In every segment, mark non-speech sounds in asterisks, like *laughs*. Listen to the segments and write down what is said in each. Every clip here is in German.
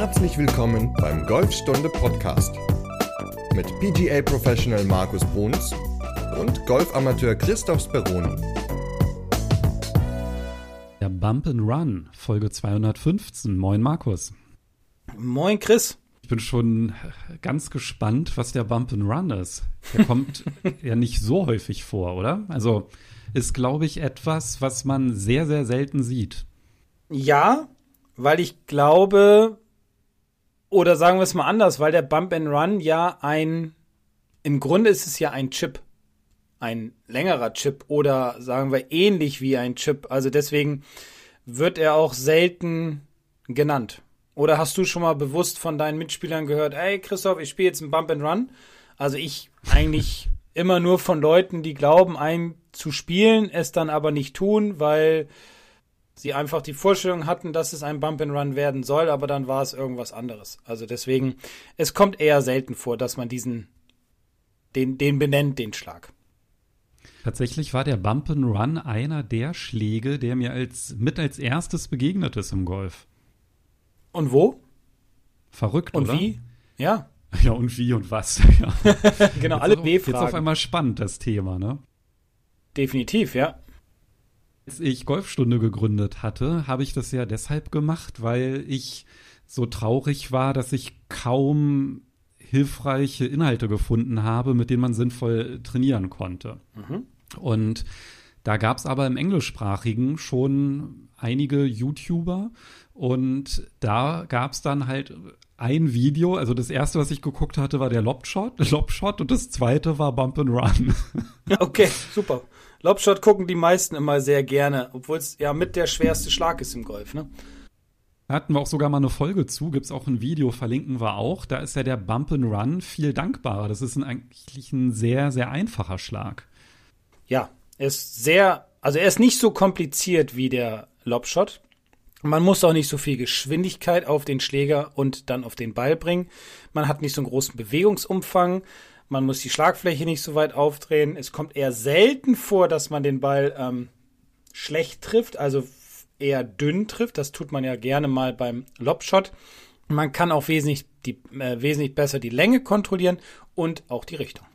Herzlich willkommen beim Golfstunde Podcast mit PGA Professional Markus Bruns und Golfamateur Christoph Speroni. Der Bump and Run, Folge 215. Moin Markus. Moin Chris. Ich bin schon ganz gespannt, was der Bump and Run ist. Der kommt *laughs* ja nicht so häufig vor, oder? Also ist, glaube ich, etwas, was man sehr, sehr selten sieht. Ja, weil ich glaube, oder sagen wir es mal anders, weil der Bump and Run ja ein, im Grunde ist es ja ein Chip. Ein längerer Chip oder sagen wir ähnlich wie ein Chip. Also deswegen wird er auch selten genannt. Oder hast du schon mal bewusst von deinen Mitspielern gehört, ey Christoph, ich spiele jetzt einen Bump and Run? Also ich eigentlich *laughs* immer nur von Leuten, die glauben, einen zu spielen, es dann aber nicht tun, weil sie einfach die Vorstellung hatten, dass es ein Bump and Run werden soll, aber dann war es irgendwas anderes. Also deswegen, es kommt eher selten vor, dass man diesen, den, den benennt, den Schlag. Tatsächlich war der Bump and Run einer der Schläge, der mir als mit als erstes begegnet ist im Golf. Und wo? Verrückt, und oder? Und wie? Ja. *laughs* Ja, und wie und was. *laughs* Ja. genau, jetzt alle B-Fragen. Jetzt auf einmal spannend, das Thema, ne? Definitiv, ja. Als ich Golfstunde gegründet hatte, habe ich das ja deshalb gemacht, weil ich so traurig war, dass ich kaum hilfreiche Inhalte gefunden habe, mit denen man sinnvoll trainieren konnte. Mhm. Und da gab es aber im englischsprachigen schon einige YouTuber und da gab es dann halt ein Video, also das erste, was ich geguckt hatte, war der Lobshot, *laughs* Lobshot und das zweite war Bump and Run. *laughs* Okay, super. Lobshot gucken die meisten immer sehr gerne, obwohl es ja mit der schwerste Schlag ist im Golf, ne? Da hatten wir auch sogar mal eine Folge zu, gibt's auch ein Video, verlinken wir auch. Da ist ja der Bump and Run viel dankbarer. Das ist ein, eigentlich ein sehr, sehr einfacher Schlag. Ja, er ist sehr, also er ist nicht so kompliziert wie der Lobshot. Man muss auch nicht so viel Geschwindigkeit auf den Schläger und dann auf den Ball bringen. Man hat nicht so einen großen Bewegungsumfang. Man muss die Schlagfläche nicht so weit aufdrehen. Es kommt eher selten vor, dass man den Ball ähm, schlecht trifft, also eher dünn trifft. Das tut man ja gerne mal beim Lobshot. Man kann auch wesentlich, die, äh, wesentlich besser die Länge kontrollieren und auch die Richtung.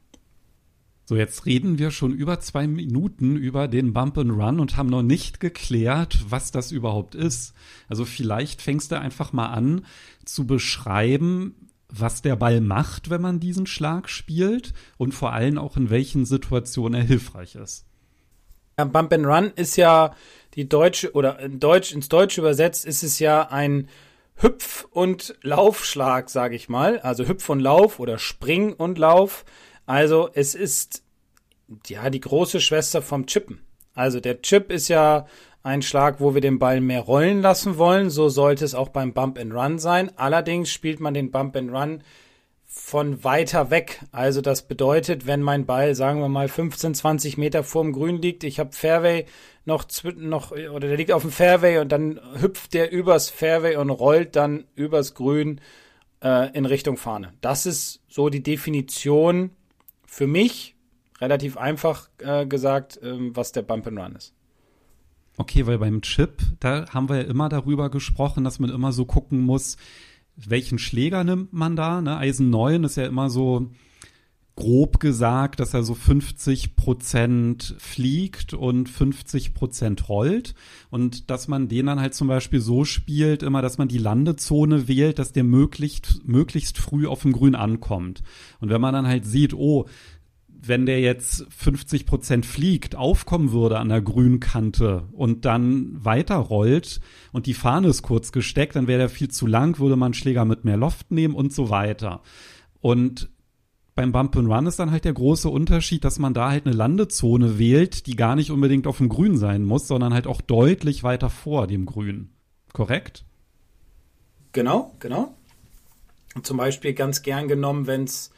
So, jetzt reden wir schon über zwei Minuten über den Bump and Run und haben noch nicht geklärt, was das überhaupt ist. Also vielleicht fängst du einfach mal an zu beschreiben, was der Ball macht, wenn man diesen Schlag spielt und vor allem auch in welchen Situationen er hilfreich ist. Ja, Bump and Run ist ja die deutsche oder in Deutsch ins Deutsche übersetzt ist es ja ein Hüpf- und Laufschlag, sage ich mal. Also Hüpf und Lauf oder Spring und Lauf. Also es ist ja die große Schwester vom Chippen. Also der Chip ist ja ein Schlag, wo wir den Ball mehr rollen lassen wollen. So sollte es auch beim Bump and Run sein. Allerdings spielt man den Bump and Run von weiter weg. Also das bedeutet, wenn mein Ball, sagen wir mal, 15, 20 Meter vorm Grün liegt, ich habe Fairway noch, noch, oder der liegt auf dem Fairway und dann hüpft der übers Fairway und rollt dann übers Grün äh, in Richtung Fahne. Das ist so die Definition für mich, relativ einfach äh, gesagt, äh, was der Bump and Run ist. Okay, weil beim Chip, da haben wir ja immer darüber gesprochen, dass man immer so gucken muss, welchen Schläger nimmt man da? Ne? Eisen 9 ist ja immer so grob gesagt, dass er so 50 Prozent fliegt und 50 Prozent rollt und dass man den dann halt zum Beispiel so spielt, immer, dass man die Landezone wählt, dass der möglichst, möglichst früh auf dem Grün ankommt. Und wenn man dann halt sieht, oh, wenn der jetzt 50 Prozent fliegt, aufkommen würde an der Grünkante und dann weiterrollt und die Fahne ist kurz gesteckt, dann wäre der viel zu lang, würde man Schläger mit mehr Loft nehmen und so weiter. Und beim Bump and Run ist dann halt der große Unterschied, dass man da halt eine Landezone wählt, die gar nicht unbedingt auf dem Grün sein muss, sondern halt auch deutlich weiter vor dem Grün. Korrekt? Genau, genau. Zum Beispiel ganz gern genommen, wenn es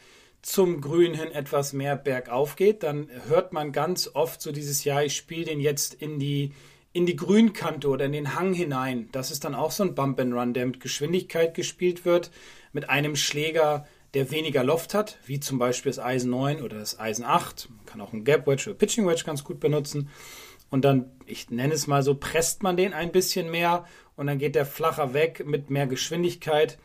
zum Grün hin etwas mehr bergauf geht, dann hört man ganz oft so dieses Jahr, ich spiele den jetzt in die in die Grünkante oder in den Hang hinein. Das ist dann auch so ein Bump and Run, der mit Geschwindigkeit gespielt wird, mit einem Schläger, der weniger Loft hat, wie zum Beispiel das Eisen 9 oder das Eisen 8. Man kann auch ein Gap Wedge oder Pitching Wedge ganz gut benutzen. Und dann, ich nenne es mal so, presst man den ein bisschen mehr und dann geht der flacher weg mit mehr Geschwindigkeit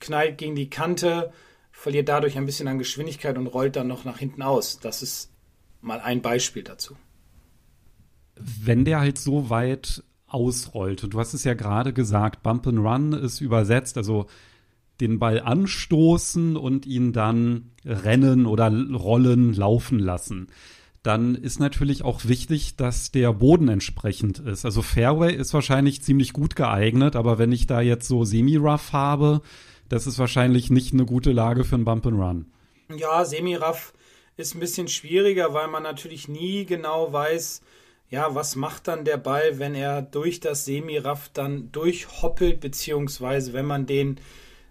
knallt gegen die Kante, verliert dadurch ein bisschen an Geschwindigkeit und rollt dann noch nach hinten aus. Das ist mal ein Beispiel dazu. Wenn der halt so weit ausrollt, und du hast es ja gerade gesagt, Bump and Run ist übersetzt, also den Ball anstoßen und ihn dann rennen oder rollen, laufen lassen. Dann ist natürlich auch wichtig, dass der Boden entsprechend ist. Also Fairway ist wahrscheinlich ziemlich gut geeignet, aber wenn ich da jetzt so semi-rough habe, das ist wahrscheinlich nicht eine gute Lage für einen Bump and Run. Ja, semi-rough ist ein bisschen schwieriger, weil man natürlich nie genau weiß, ja, was macht dann der Ball, wenn er durch das Semi-Raff dann durchhoppelt, beziehungsweise wenn man den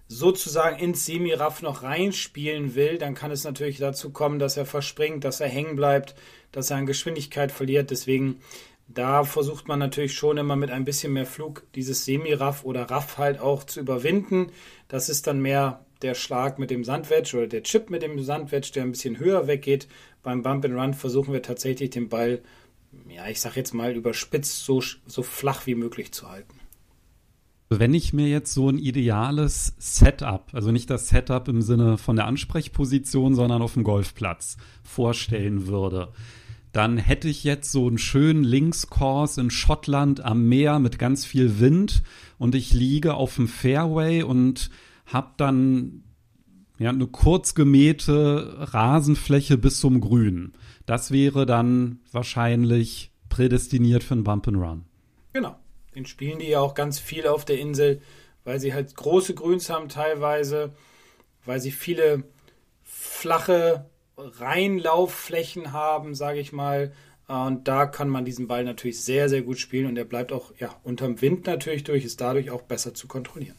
sozusagen ins Semi-Raff noch reinspielen will, dann kann es natürlich dazu kommen, dass er verspringt, dass er hängen bleibt, dass er an Geschwindigkeit verliert. Deswegen, da versucht man natürlich schon immer mit ein bisschen mehr Flug dieses Semi-Raff oder Raff halt auch zu überwinden. Das ist dann mehr der Schlag mit dem Sandwedge oder der Chip mit dem Sandwedge, der ein bisschen höher weggeht. Beim Bump and Run versuchen wir tatsächlich den Ball, ja, ich sag jetzt mal überspitzt, so, so flach wie möglich zu halten. Wenn ich mir jetzt so ein ideales Setup, also nicht das Setup im Sinne von der Ansprechposition, sondern auf dem Golfplatz vorstellen würde, dann hätte ich jetzt so einen schönen Linkskurs in Schottland am Meer mit ganz viel Wind und ich liege auf dem Fairway und habe dann ja, eine kurz gemähte Rasenfläche bis zum Grün. Das wäre dann wahrscheinlich prädestiniert für einen Bump and Run. Genau. Den spielen die ja auch ganz viel auf der Insel, weil sie halt große Grüns haben teilweise, weil sie viele flache Reinlaufflächen haben, sage ich mal. Und da kann man diesen Ball natürlich sehr, sehr gut spielen und er bleibt auch ja, unterm Wind natürlich durch, ist dadurch auch besser zu kontrollieren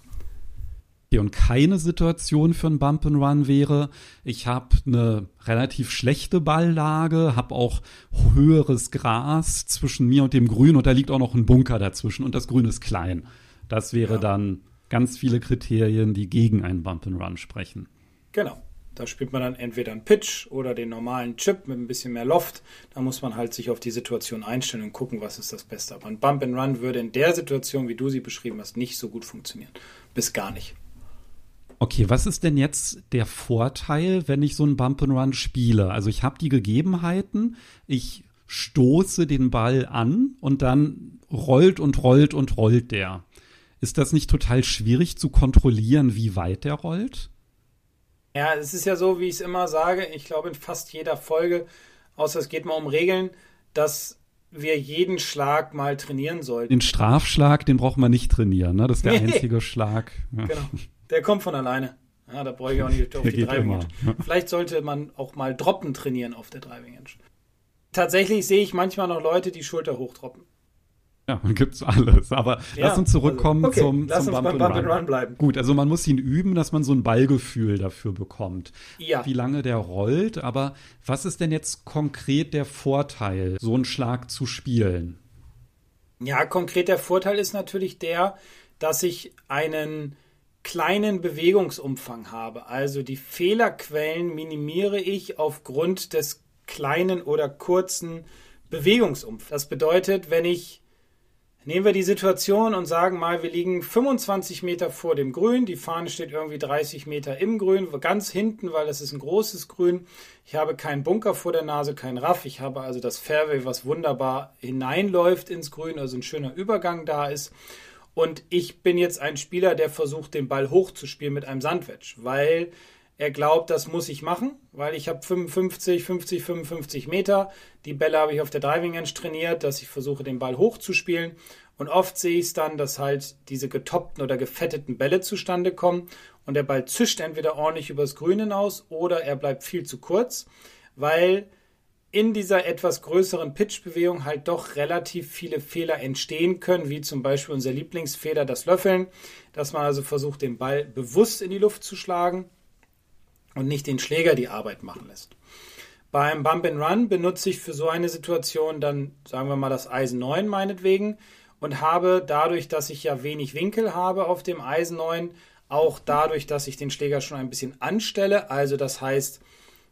und keine Situation für ein Bump and Run wäre. Ich habe eine relativ schlechte Balllage, habe auch höheres Gras zwischen mir und dem Grün und da liegt auch noch ein Bunker dazwischen und das Grün ist klein. Das wäre ja. dann ganz viele Kriterien, die gegen einen Bump and Run sprechen. Genau. Da spielt man dann entweder einen Pitch oder den normalen Chip mit ein bisschen mehr Loft. Da muss man halt sich auf die Situation einstellen und gucken, was ist das Beste. Aber ein Bump and Run würde in der Situation, wie du sie beschrieben hast, nicht so gut funktionieren. Bis gar nicht. Okay, was ist denn jetzt der Vorteil, wenn ich so einen Bump and Run spiele? Also ich habe die Gegebenheiten, ich stoße den Ball an und dann rollt und rollt und rollt der. Ist das nicht total schwierig zu kontrollieren, wie weit der rollt? Ja, es ist ja so, wie ich es immer sage, ich glaube in fast jeder Folge, außer es geht mal um Regeln, dass wir jeden Schlag mal trainieren sollten. Den Strafschlag, den braucht man nicht trainieren, ne? Das ist der nee. einzige Schlag. Genau. Der kommt von alleine. Ja, da brauche ich auch nicht auf die Driving Range. Vielleicht sollte man auch mal Droppen trainieren auf der Driving Range. Tatsächlich sehe ich manchmal noch Leute, die Schulter hochdroppen. Ja, man *laughs* gibt's alles. Aber ja, lass uns zurückkommen also, okay, zum, lass zum uns Bump, Bump and Run. Run bleiben. Gut, also man muss ihn üben, dass man so ein Ballgefühl dafür bekommt. Ja. Wie lange der rollt. Aber was ist denn jetzt konkret der Vorteil, so einen Schlag zu spielen? Ja, konkret der Vorteil ist natürlich der, dass ich einen kleinen Bewegungsumfang habe. Also die Fehlerquellen minimiere ich aufgrund des kleinen oder kurzen Bewegungsumfangs. Das bedeutet, wenn ich Nehmen wir die Situation und sagen mal, wir liegen 25 Meter vor dem Grün. Die Fahne steht irgendwie 30 Meter im Grün, ganz hinten, weil das ist ein großes Grün. Ich habe keinen Bunker vor der Nase, kein Raff. Ich habe also das Fairway, was wunderbar hineinläuft ins Grün, also ein schöner Übergang da ist. Und ich bin jetzt ein Spieler, der versucht, den Ball hochzuspielen mit einem Sandwedge, weil er glaubt, das muss ich machen, weil ich habe 55, 50, 55 Meter. Die Bälle habe ich auf der Driving Range trainiert, dass ich versuche, den Ball hochzuspielen. Und oft sehe ich es dann, dass halt diese getoppten oder gefetteten Bälle zustande kommen und der Ball zischt entweder ordentlich übers Grün hinaus oder er bleibt viel zu kurz, weil in dieser etwas größeren Pitchbewegung halt doch relativ viele Fehler entstehen können, wie zum Beispiel unser Lieblingsfehler, das Löffeln, dass man also versucht, den Ball bewusst in die Luft zu schlagen und nicht den Schläger die Arbeit machen lässt. Beim Bump and Run benutze ich für so eine Situation dann, sagen wir mal, das Eisen 9 meinetwegen und habe dadurch, dass ich ja wenig Winkel habe auf dem Eisen 9, auch dadurch, dass ich den Schläger schon ein bisschen anstelle, also das heißt,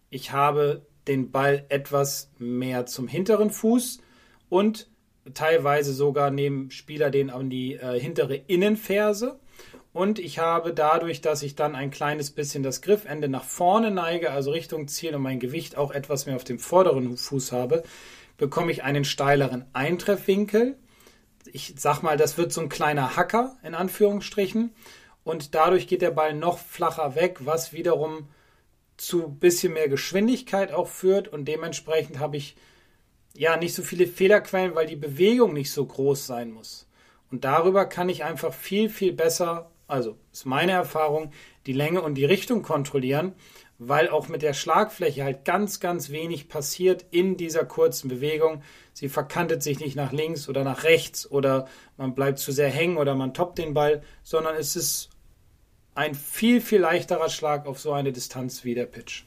ich habe den Ball etwas mehr zum hinteren Fuß und teilweise sogar nehmen Spieler den an die äh, hintere Innenferse. Und ich habe dadurch, dass ich dann ein kleines bisschen das Griffende nach vorne neige, also Richtung Ziel und mein Gewicht auch etwas mehr auf dem vorderen Fuß habe, bekomme ich einen steileren Eintreffwinkel. Ich sag mal, das wird so ein kleiner Hacker in Anführungsstrichen. Und dadurch geht der Ball noch flacher weg, was wiederum zu bisschen mehr Geschwindigkeit auch führt. Und dementsprechend habe ich ja nicht so viele Fehlerquellen, weil die Bewegung nicht so groß sein muss. Und darüber kann ich einfach viel, viel besser, also ist meine Erfahrung, die Länge und die Richtung kontrollieren, weil auch mit der Schlagfläche halt ganz, ganz wenig passiert in dieser kurzen Bewegung. Sie verkantet sich nicht nach links oder nach rechts oder man bleibt zu sehr hängen oder man toppt den Ball, sondern es ist ein viel, viel leichterer Schlag auf so eine Distanz wie der Pitch.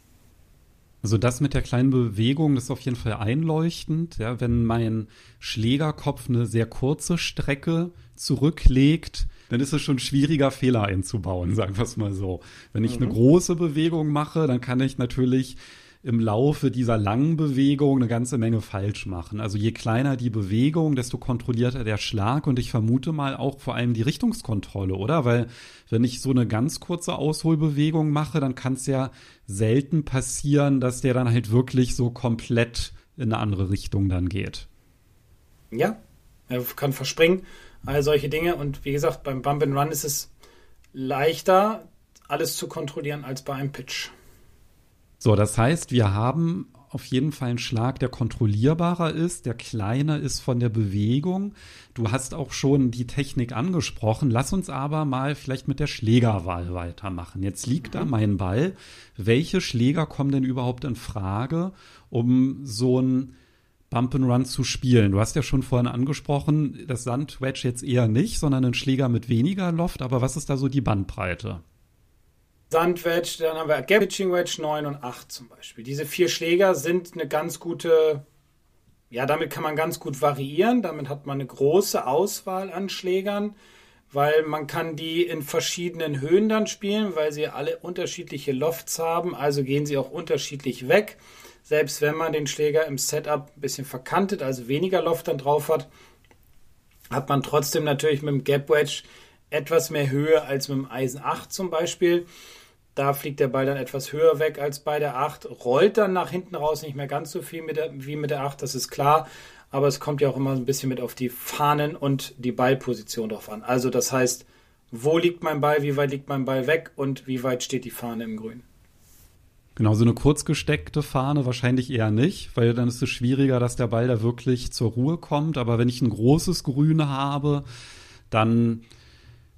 Also das mit der kleinen Bewegung ist auf jeden Fall einleuchtend. Ja, wenn mein Schlägerkopf eine sehr kurze Strecke zurücklegt, dann ist es schon schwieriger, Fehler einzubauen, sagen wir es mal so. Wenn ich mhm. eine große Bewegung mache, dann kann ich natürlich im Laufe dieser langen Bewegung eine ganze Menge falsch machen. Also je kleiner die Bewegung, desto kontrollierter der Schlag und ich vermute mal auch vor allem die Richtungskontrolle, oder? Weil wenn ich so eine ganz kurze Ausholbewegung mache, dann kann es ja selten passieren, dass der dann halt wirklich so komplett in eine andere Richtung dann geht. Ja, er kann verspringen, all solche Dinge und wie gesagt, beim Bump and Run ist es leichter, alles zu kontrollieren als bei einem Pitch. So, das heißt, wir haben auf jeden Fall einen Schlag, der kontrollierbarer ist, der kleiner ist von der Bewegung. Du hast auch schon die Technik angesprochen. Lass uns aber mal vielleicht mit der Schlägerwahl weitermachen. Jetzt liegt da mhm. mein Ball. Welche Schläger kommen denn überhaupt in Frage, um so ein Bump and Run zu spielen? Du hast ja schon vorhin angesprochen, das Sandwedge jetzt eher nicht, sondern ein Schläger mit weniger Loft. Aber was ist da so die Bandbreite? Sandwedge, dann haben wir Gap Pitching Wedge 9 und 8 zum Beispiel. Diese vier Schläger sind eine ganz gute, ja, damit kann man ganz gut variieren. Damit hat man eine große Auswahl an Schlägern, weil man kann die in verschiedenen Höhen dann spielen, weil sie alle unterschiedliche Lofts haben, also gehen sie auch unterschiedlich weg. Selbst wenn man den Schläger im Setup ein bisschen verkantet, also weniger Loft dann drauf hat, hat man trotzdem natürlich mit dem Gap Wedge etwas mehr Höhe als mit dem Eisen 8 zum Beispiel. Da fliegt der Ball dann etwas höher weg als bei der 8, rollt dann nach hinten raus nicht mehr ganz so viel mit der, wie mit der 8, das ist klar. Aber es kommt ja auch immer ein bisschen mit auf die Fahnen und die Ballposition drauf an. Also das heißt, wo liegt mein Ball, wie weit liegt mein Ball weg und wie weit steht die Fahne im Grün. Genau, so eine kurz gesteckte Fahne wahrscheinlich eher nicht, weil dann ist es schwieriger, dass der Ball da wirklich zur Ruhe kommt. Aber wenn ich ein großes Grün habe, dann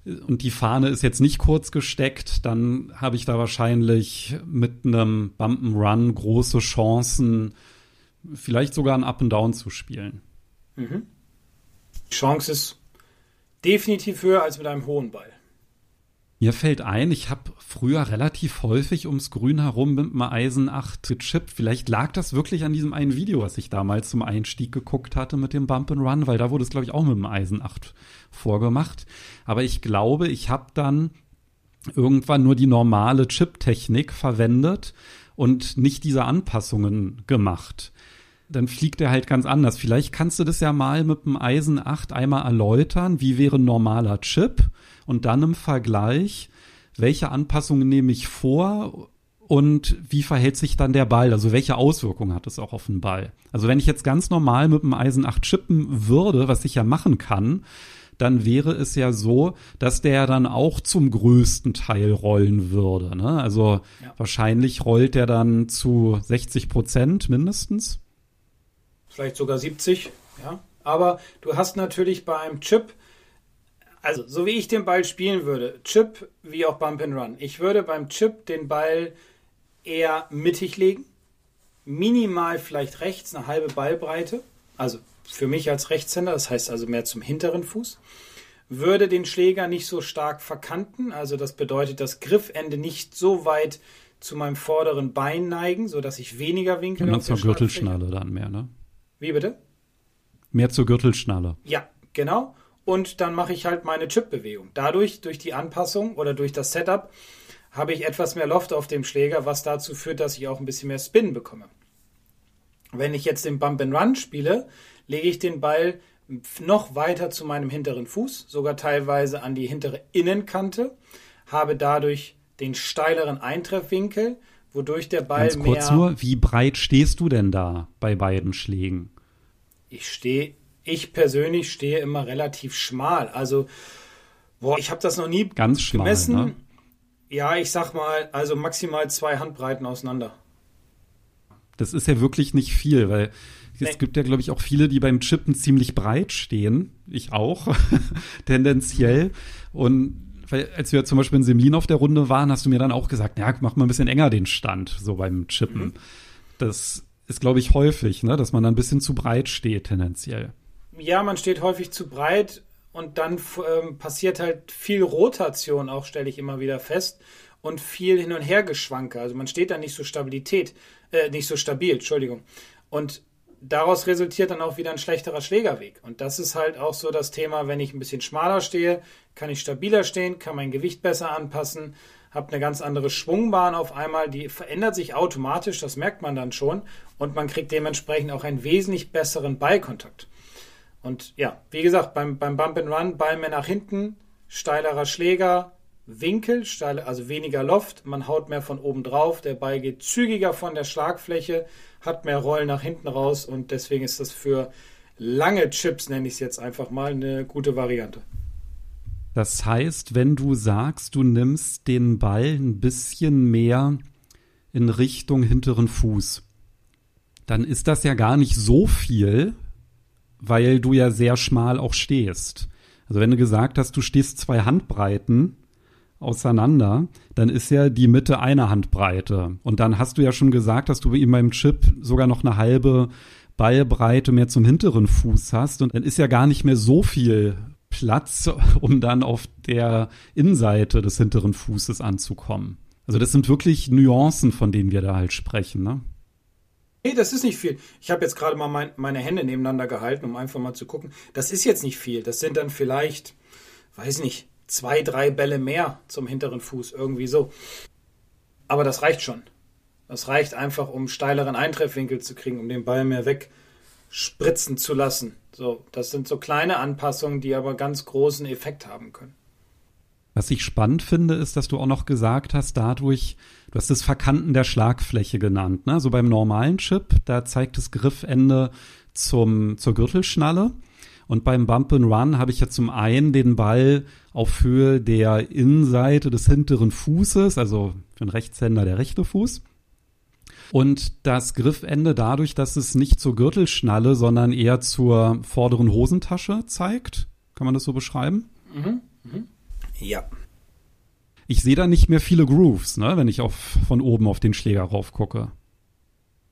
und die Fahne ist jetzt nicht kurz gesteckt, dann habe ich da wahrscheinlich mit einem Bumpen-Run große Chancen, vielleicht sogar ein Up and Down zu spielen. Mhm. Die Chance ist definitiv höher als mit einem hohen Ball. Mir fällt ein, ich habe früher relativ häufig ums Grün herum mit einem Eisen 8 gechippt. Vielleicht lag das wirklich an diesem einen Video, was ich damals zum Einstieg geguckt hatte mit dem Bump and Run, weil da wurde es, glaube ich, auch mit dem Eisen 8 vorgemacht. Aber ich glaube, ich habe dann irgendwann nur die normale Chip-Technik verwendet und nicht diese Anpassungen gemacht. Dann fliegt er halt ganz anders. Vielleicht kannst du das ja mal mit dem Eisen 8 einmal erläutern. Wie wäre ein normaler Chip? Und dann im Vergleich, welche Anpassungen nehme ich vor und wie verhält sich dann der Ball? Also welche Auswirkungen hat es auch auf den Ball? Also wenn ich jetzt ganz normal mit dem Eisen 8 chippen würde, was ich ja machen kann, dann wäre es ja so, dass der dann auch zum größten Teil rollen würde. Ne? Also ja. wahrscheinlich rollt der dann zu 60 Prozent mindestens. Vielleicht sogar 70, ja. Aber du hast natürlich beim Chip, also so wie ich den Ball spielen würde, Chip wie auch Bump and Run. Ich würde beim Chip den Ball eher mittig legen, minimal vielleicht rechts eine halbe Ballbreite, also für mich als Rechtshänder, das heißt also mehr zum hinteren Fuß, würde den Schläger nicht so stark verkanten, also das bedeutet das Griffende nicht so weit zu meinem vorderen Bein neigen, sodass ich weniger Winkel Und dann zur Gürtelschnalle dann mehr, ne? Wie bitte? Mehr zur Gürtelschnalle. Ja, genau. Und dann mache ich halt meine Chip-Bewegung. Dadurch, durch die Anpassung oder durch das Setup, habe ich etwas mehr Loft auf dem Schläger, was dazu führt, dass ich auch ein bisschen mehr Spin bekomme. Wenn ich jetzt den Bump and Run spiele, lege ich den Ball noch weiter zu meinem hinteren Fuß, sogar teilweise an die hintere Innenkante, habe dadurch den steileren Eintreffwinkel, wodurch der Ball Ganz kurz mehr. nur, wie breit stehst du denn da bei beiden Schlägen? Ich stehe, ich persönlich stehe immer relativ schmal. Also, boah, ich habe das noch nie Ganz schmal, gemessen. ne? Ja, ich sag mal, also maximal zwei Handbreiten auseinander. Das ist ja wirklich nicht viel, weil es Nee. gibt ja, glaube ich, auch viele, die beim Chippen ziemlich breit stehen. Ich auch, *laughs* tendenziell. Und weil, als wir zum Beispiel in Semlin auf der Runde waren, hast du mir dann auch gesagt, ja, mach mal ein bisschen enger den Stand, so beim Chippen. Mhm. Das ist, glaube ich, häufig, ne, dass man dann ein bisschen zu breit steht, tendenziell. Ja, man steht häufig zu breit und dann ähm, passiert halt viel Rotation, auch stelle ich immer wieder fest, und viel Hin- und Hergeschwanke. Also man steht da nicht so Stabilität, äh, nicht so stabil, Entschuldigung. Und daraus resultiert dann auch wieder ein schlechterer Schlägerweg. Und das ist halt auch so das Thema, wenn ich ein bisschen schmaler stehe, kann ich stabiler stehen, kann mein Gewicht besser anpassen, habe eine ganz andere Schwungbahn auf einmal, die verändert sich automatisch, das merkt man dann schon, und man kriegt dementsprechend auch einen wesentlich besseren Ballkontakt. Und ja, wie gesagt, beim, beim Bump and Run, Ball mehr nach hinten, steilerer Schläger, Winkel, steile, also weniger Loft, man haut mehr von oben drauf, der Ball geht zügiger von der Schlagfläche, hat mehr Rollen nach hinten raus und deswegen ist das für lange Chips, nenne ich es jetzt einfach mal, eine gute Variante. Das heißt, wenn du sagst, du nimmst den Ball ein bisschen mehr in Richtung hinteren Fuß, dann ist das ja gar nicht so viel, weil du ja sehr schmal auch stehst. Also wenn du gesagt hast, du stehst zwei Handbreiten auseinander, dann ist ja die Mitte eine Handbreite. Und dann hast du ja schon gesagt, dass du in meinem Chip sogar noch eine halbe Ballbreite mehr zum hinteren Fuß hast. Und dann ist ja gar nicht mehr so viel Platz, um dann auf der Innenseite des hinteren Fußes anzukommen. Also das sind wirklich Nuancen, von denen wir da halt sprechen. Ne? Nee, das ist nicht viel. Ich habe jetzt gerade mal mein, meine Hände nebeneinander gehalten, um einfach mal zu gucken. Das ist jetzt nicht viel. Das sind dann vielleicht, weiß nicht, zwei, drei Bälle mehr zum hinteren Fuß, irgendwie so. Aber das reicht schon. Das reicht einfach, um steileren Eintreffwinkel zu kriegen, um den Ball mehr wegspritzen zu lassen. So, das sind so kleine Anpassungen, die aber ganz großen Effekt haben können. Was ich spannend finde, ist, dass du auch noch gesagt hast, dadurch, du hast das Verkanten der Schlagfläche genannt. Ne? So beim normalen Chip, da zeigt das Griffende zum, zur Gürtelschnalle. Und beim Bump and Run habe ich ja zum einen den Ball auf Höhe der Innenseite des hinteren Fußes, also für einen Rechtshänder der rechte Fuß. Und das Griffende dadurch, dass es nicht zur Gürtelschnalle, sondern eher zur vorderen Hosentasche zeigt. Kann man das so beschreiben? Ja. Ich sehe da nicht mehr viele Grooves, ne, wenn ich auf, von oben auf den Schläger rauf gucke.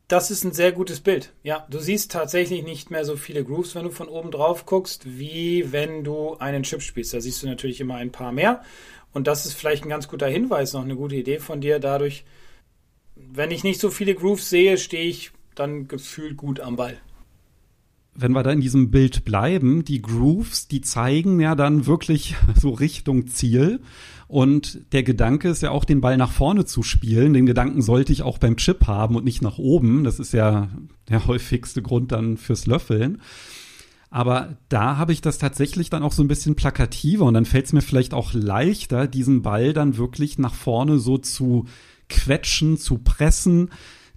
Das ist ein sehr gutes Bild. Ja, du siehst tatsächlich nicht mehr so viele Grooves, wenn du von oben drauf guckst, wie wenn du einen Chip spielst. Da siehst du natürlich immer ein paar mehr. Und das ist vielleicht ein ganz guter Hinweis, noch eine gute Idee von dir. Dadurch, wenn ich nicht so viele Grooves sehe, stehe ich dann gefühlt gut am Ball. Wenn wir da in diesem Bild bleiben, die Grooves, die zeigen ja dann wirklich *laughs* so Richtung Ziel. Und der Gedanke ist ja auch, den Ball nach vorne zu spielen. Den Gedanken sollte ich auch beim Chip haben und nicht nach oben. Das ist ja der häufigste Grund dann fürs Löffeln. Aber da habe ich das tatsächlich dann auch so ein bisschen plakativer und dann fällt es mir vielleicht auch leichter, diesen Ball dann wirklich nach vorne so zu quetschen, zu pressen,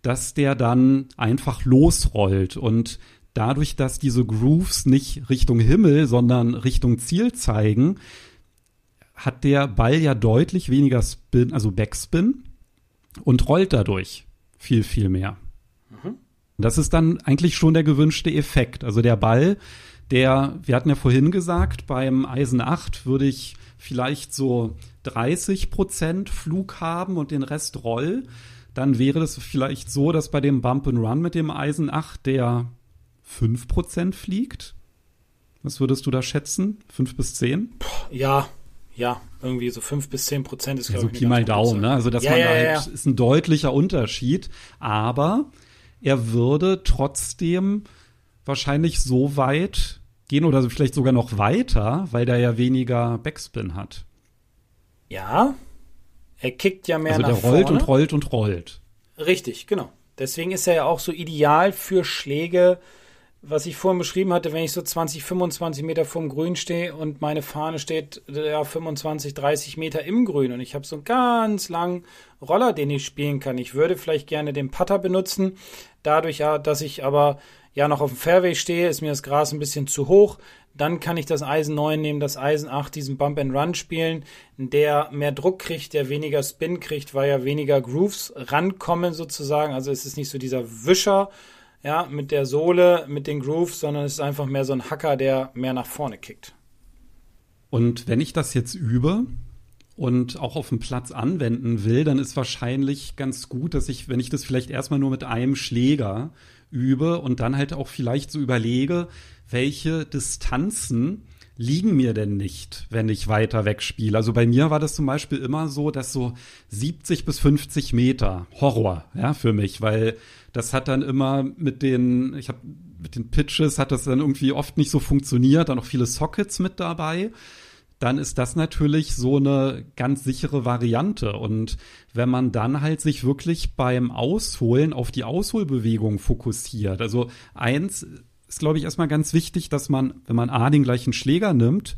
dass der dann einfach losrollt. Und dadurch, dass diese Grooves nicht Richtung Himmel, sondern Richtung Ziel zeigen, hat der Ball ja deutlich weniger Spin, also Backspin und rollt dadurch viel, viel mehr. Das ist dann eigentlich schon der gewünschte Effekt. Also der Ball, der, wir hatten ja vorhin gesagt, beim Eisen 8 würde ich vielleicht so 30 Prozent Flug haben und den Rest Roll. Dann wäre das vielleicht so, dass bei dem Bump and Run mit dem Eisen 8 der 5 Prozent fliegt. Was würdest du da schätzen? 5 bis 10? Ja, ja, irgendwie so 5 bis 10 Prozent ist, Ja, glaube so ich, Pi mal Daumen, ne? Also dass Ja, man ja, da ja, halt, ist ein deutlicher Unterschied, aber er würde trotzdem wahrscheinlich so weit gehen oder vielleicht sogar noch weiter, weil der ja weniger Backspin hat. Ja, er kickt ja mehr Also nach der rollt vorne. und rollt und rollt. Richtig, genau. Deswegen ist er ja auch so ideal für Schläge, was ich vorhin beschrieben hatte, wenn ich so 20, 25 Meter vom Grün stehe und meine Fahne steht ja 25, 30 Meter im Grün und ich habe so einen ganz langen Roller, den ich spielen kann. Ich würde vielleicht gerne den Putter benutzen. Dadurch, ja, dass ich aber ja noch auf dem Fairway stehe, ist mir das Gras ein bisschen zu hoch. Dann kann ich das Eisen 9 nehmen, das Eisen 8, diesen Bump and Run spielen, der mehr Druck kriegt, der weniger Spin kriegt, weil ja weniger Grooves rankommen sozusagen. Also es ist nicht so dieser Wischer, ja, mit der Sohle, mit den Grooves, sondern es ist einfach mehr so ein Hacker, der mehr nach vorne kickt. Und wenn ich das jetzt übe und auch auf dem Platz anwenden will, dann ist wahrscheinlich ganz gut, dass ich, wenn ich das vielleicht erstmal nur mit einem Schläger übe und dann halt auch vielleicht so überlege, welche Distanzen liegen mir denn nicht, wenn ich weiter wegspiele. Also bei mir war das zum Beispiel immer so, dass so 70 bis 50 Meter Horror, ja, für mich, weil das hat dann immer mit den, ich habe mit den Pitches hat das dann irgendwie oft nicht so funktioniert, dann noch viele Sockets mit dabei. Dann ist das natürlich so eine ganz sichere Variante. Und wenn man dann halt sich wirklich beim Ausholen auf die Ausholbewegung fokussiert, also eins ist, glaube ich, erstmal ganz wichtig, dass man, wenn man A den gleichen Schläger nimmt,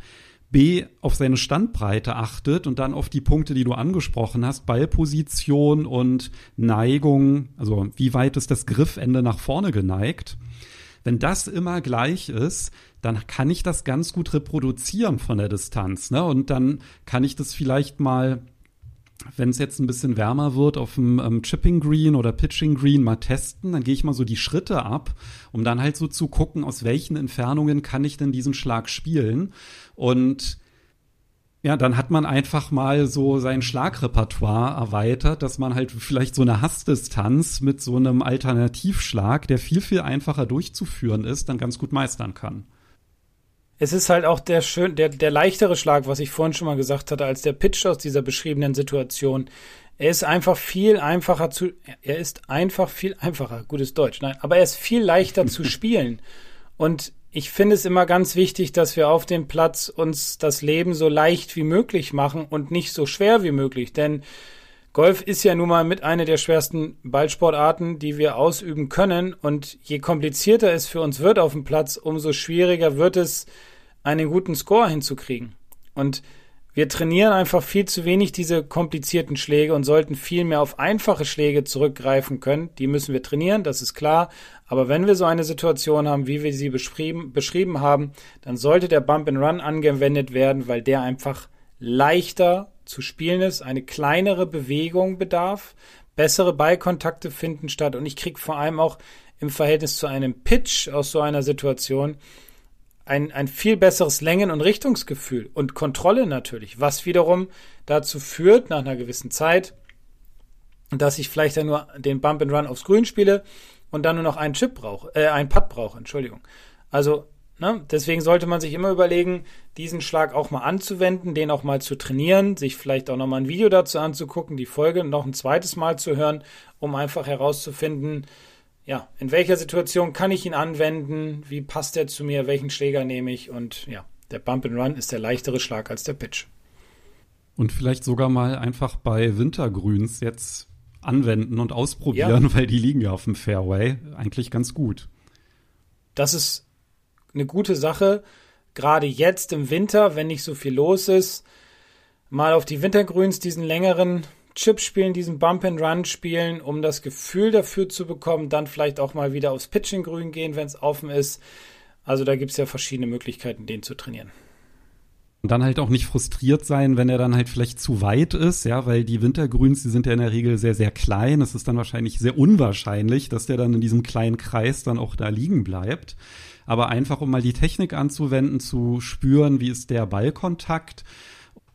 B auf seine Standbreite achtet und dann auf die Punkte, die du angesprochen hast, Ballposition und Neigung, also wie weit ist das Griffende nach vorne geneigt. Wenn das immer gleich ist, dann kann ich das ganz gut reproduzieren von der Distanz. Ne? Und dann kann ich das vielleicht mal wenn es jetzt ein bisschen wärmer wird, auf dem ähm, Chipping Green oder Pitching Green mal testen. Dann gehe ich mal so die Schritte ab, um dann halt so zu gucken, aus welchen Entfernungen kann ich denn diesen Schlag spielen. Und ja, dann hat man einfach mal so sein Schlagrepertoire erweitert, dass man halt vielleicht so eine Hassdistanz mit so einem Alternativschlag, der viel, viel einfacher durchzuführen ist, dann ganz gut meistern kann es ist halt auch der schön, der, der leichtere Schlag, was ich vorhin schon mal gesagt hatte, als der Pitch aus dieser beschriebenen Situation. Er ist einfach viel einfacher zu, er ist einfach viel einfacher, gutes Deutsch, nein, aber er ist viel leichter zu *laughs* spielen. Und ich finde es immer ganz wichtig, dass wir auf dem Platz uns das Leben so leicht wie möglich machen und nicht so schwer wie möglich, denn Golf ist ja nun mal mit einer der schwersten Ballsportarten, die wir ausüben können. Und je komplizierter es für uns wird auf dem Platz, umso schwieriger wird es, einen guten Score hinzukriegen. Und wir trainieren einfach viel zu wenig diese komplizierten Schläge und sollten viel mehr auf einfache Schläge zurückgreifen können. Die müssen wir trainieren, das ist klar. Aber wenn wir so eine Situation haben, wie wir sie beschrieben, beschrieben haben, dann sollte der Bump and Run angewendet werden, weil der einfach leichter zu spielen ist, eine kleinere Bewegung bedarf, bessere Ballkontakte finden statt und ich kriege vor allem auch im Verhältnis zu einem Pitch aus so einer Situation ein, ein viel besseres Längen- und Richtungsgefühl und Kontrolle natürlich, was wiederum dazu führt, nach einer gewissen Zeit, dass ich vielleicht dann nur den Bump and Run aufs Grün spiele und dann nur noch einen Chip brauche, äh, einen Putt brauche, Entschuldigung. Also Ne? Deswegen sollte man sich immer überlegen, diesen Schlag auch mal anzuwenden, den auch mal zu trainieren, sich vielleicht auch noch mal ein Video dazu anzugucken, die Folge noch ein zweites Mal zu hören, um einfach herauszufinden, ja, in welcher Situation kann ich ihn anwenden, wie passt er zu mir, welchen Schläger nehme ich und ja, der Bump and Run ist der leichtere Schlag als der Pitch. Und vielleicht sogar mal einfach bei Wintergrüns jetzt anwenden und ausprobieren, ja. weil die liegen ja auf dem Fairway eigentlich ganz gut. Das ist eine gute Sache, gerade jetzt im Winter, wenn nicht so viel los ist, mal auf die Wintergrüns diesen längeren Chip spielen, diesen Bump and Run spielen, um das Gefühl dafür zu bekommen, dann vielleicht auch mal wieder aufs Pitching Grün gehen, wenn es offen ist. Also da gibt es ja verschiedene Möglichkeiten, den zu trainieren. Und dann halt auch nicht frustriert sein, wenn er dann halt vielleicht zu weit ist, ja, weil die Wintergrüns, die sind ja in der Regel sehr, sehr klein. Es ist dann wahrscheinlich sehr unwahrscheinlich, dass der dann in diesem kleinen Kreis dann auch da liegen bleibt aber einfach um mal die Technik anzuwenden, zu spüren, wie ist der Ballkontakt.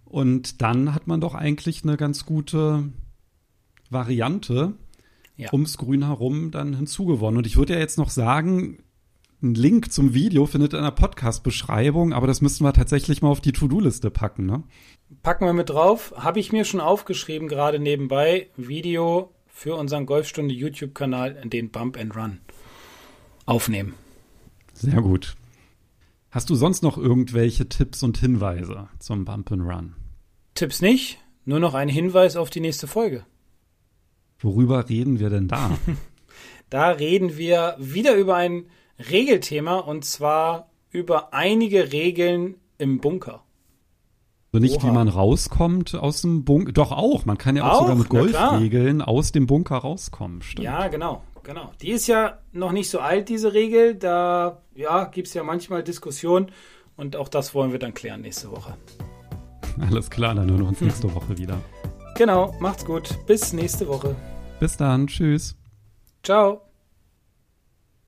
Und dann hat man doch eigentlich eine ganz gute Variante ja. ums Grün herum dann hinzugewonnen. Und ich würde ja jetzt noch sagen, ein Link zum Video findet in der Podcast-Beschreibung, aber das müssen wir tatsächlich mal auf die To-Do-Liste packen, ne? Packen wir mit drauf. Habe ich mir schon aufgeschrieben, gerade nebenbei. Video für unseren Golfstunde YouTube-Kanal, den Bump and Run aufnehmen. Sehr gut. Hast du sonst noch irgendwelche Tipps und Hinweise zum Bump and Run? Tipps nicht, nur noch ein Hinweis auf die nächste Folge. Worüber reden wir denn da? *laughs* da reden wir wieder über ein Regelthema und zwar über einige Regeln im Bunker. Also nicht, Oha. wie man rauskommt aus dem Bunker. Doch auch. Man kann ja auch, Auch? sogar mit. Golfregeln aus dem Bunker rauskommen. Stimmt. Ja, genau, genau. Die ist ja noch nicht so alt, diese Regel. Da ja, gibt es ja manchmal Diskussionen und auch das wollen wir dann klären nächste Woche. Alles klar, dann hören wir uns nächste Woche wieder. Genau, macht's gut. Bis nächste Woche. Bis dann. Tschüss. Ciao.